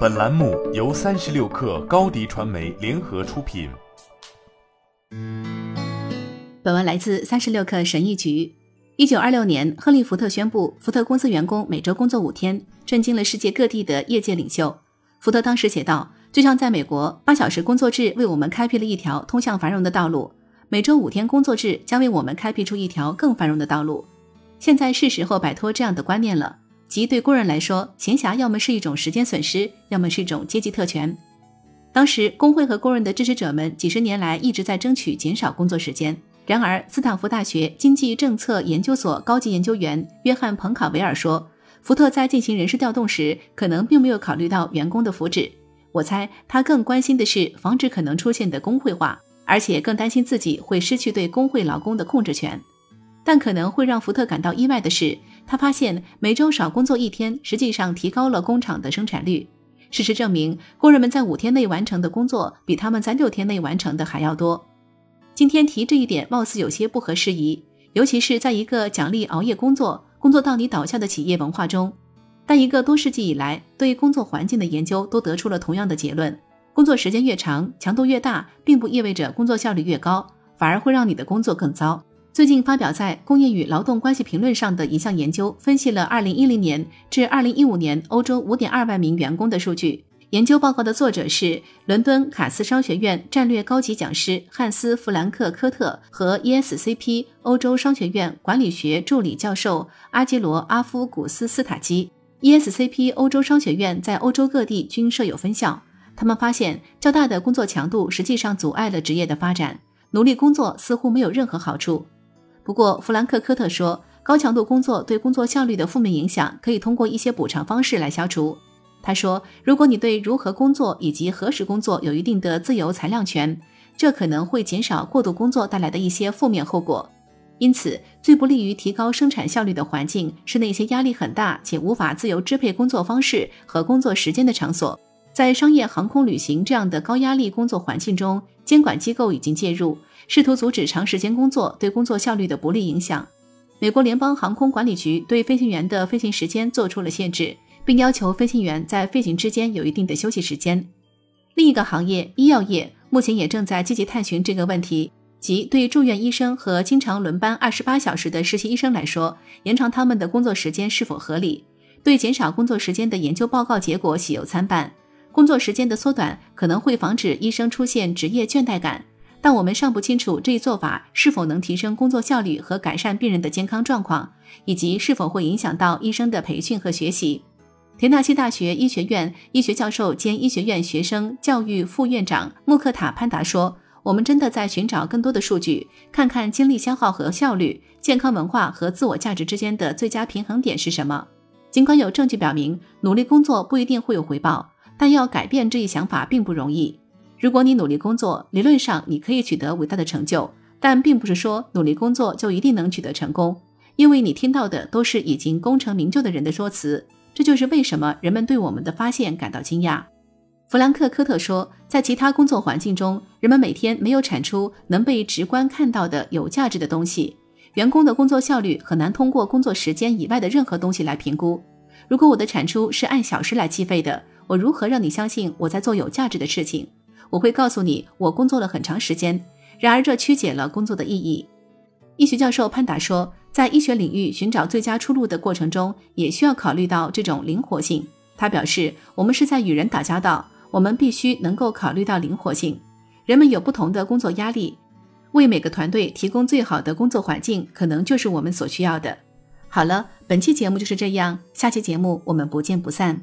本栏目由三十六氪高低传媒联合出品。本文来自三十六氪神译局。一九二六年，亨利·福特宣布福特公司员工每周工作五天，震惊了世界各地的业界领袖。福特当时写道：“就像在美国，八小时工作制为我们开辟了一条通向繁荣的道路，每周五天工作制将为我们开辟出一条更繁荣的道路。现在是时候摆脱这样的观念了。”即对工人来说，闲暇要么是一种时间损失，要么是一种阶级特权。当时，工会和工人的支持者们几十年来一直在争取减少工作时间。然而，斯坦福大学经济政策研究所高级研究员约翰·彭卡维尔说，福特在进行人事调动时，可能并没有考虑到员工的福祉。我猜他更关心的是防止可能出现的工会化，而且更担心自己会失去对工会劳工的控制权。但可能会让福特感到意外的是。他发现每周少工作一天，实际上提高了工厂的生产率。事实证明，工人们在五天内完成的工作，比他们在六天内完成的还要多。今天提这一点，貌似有些不合时宜，尤其是在一个奖励熬夜工作、工作到你倒下的企业文化中。但一个多世纪以来对工作环境的研究都得出了同样的结论：工作时间越长，强度越大，并不意味着工作效率越高，反而会让你的工作更糟。最近发表在《工业与劳动关系评论》上的一项研究，分析了2010年至2015年欧洲5.2万名员工的数据。研究报告的作者是伦敦卡斯商学院战略高级讲师汉斯·弗兰克·科特和 ESCP 欧洲商学院管理学助理教授阿基罗·阿夫古斯斯塔基。ESCP 欧洲商学院在欧洲各地均设有分校。他们发现，较大的工作强度实际上阻碍了职业的发展，努力工作似乎没有任何好处。不过，弗兰克·科特说，高强度工作对工作效率的负面影响可以通过一些补偿方式来消除。他说，如果你对如何工作以及何时工作有一定的自由裁量权，这可能会减少过度工作带来的一些负面后果。因此，最不利于提高生产效率的环境是那些压力很大且无法自由支配工作方式和工作时间的场所。在商业航空旅行这样的高压力工作环境中，监管机构已经介入。试图阻止长时间工作对工作效率的不利影响。美国联邦航空管理局对飞行员的飞行时间做出了限制，并要求飞行员在飞行之间有一定的休息时间。另一个行业，医药业，目前也正在积极探寻这个问题，即对住院医生和经常轮班二十八小时的实习医生来说，延长他们的工作时间是否合理？对减少工作时间的研究报告结果喜忧参半。工作时间的缩短可能会防止医生出现职业倦怠感。但我们尚不清楚这一做法是否能提升工作效率和改善病人的健康状况，以及是否会影响到医生的培训和学习。田纳西大学医学院医学教授兼医学院学生教育副院长穆克塔潘达说：“我们真的在寻找更多的数据，看看精力消耗和效率、健康文化和自我价值之间的最佳平衡点是什么。尽管有证据表明努力工作不一定会有回报，但要改变这一想法并不容易。”如果你努力工作，理论上你可以取得伟大的成就，但并不是说努力工作就一定能取得成功，因为你听到的都是已经功成名就的人的说辞。这就是为什么人们对我们的发现感到惊讶。弗兰克·科特说，在其他工作环境中，人们每天没有产出能被直观看到的有价值的东西。员工的工作效率很难通过工作时间以外的任何东西来评估。如果我的产出是按小时来计费的，我如何让你相信我在做有价值的事情？我会告诉你，我工作了很长时间。然而，这曲解了工作的意义。医学教授潘达说，在医学领域寻找最佳出路的过程中，也需要考虑到这种灵活性。他表示，我们是在与人打交道，我们必须能够考虑到灵活性。人们有不同的工作压力，为每个团队提供最好的工作环境，可能就是我们所需要的。好了，本期节目就是这样，下期节目我们不见不散。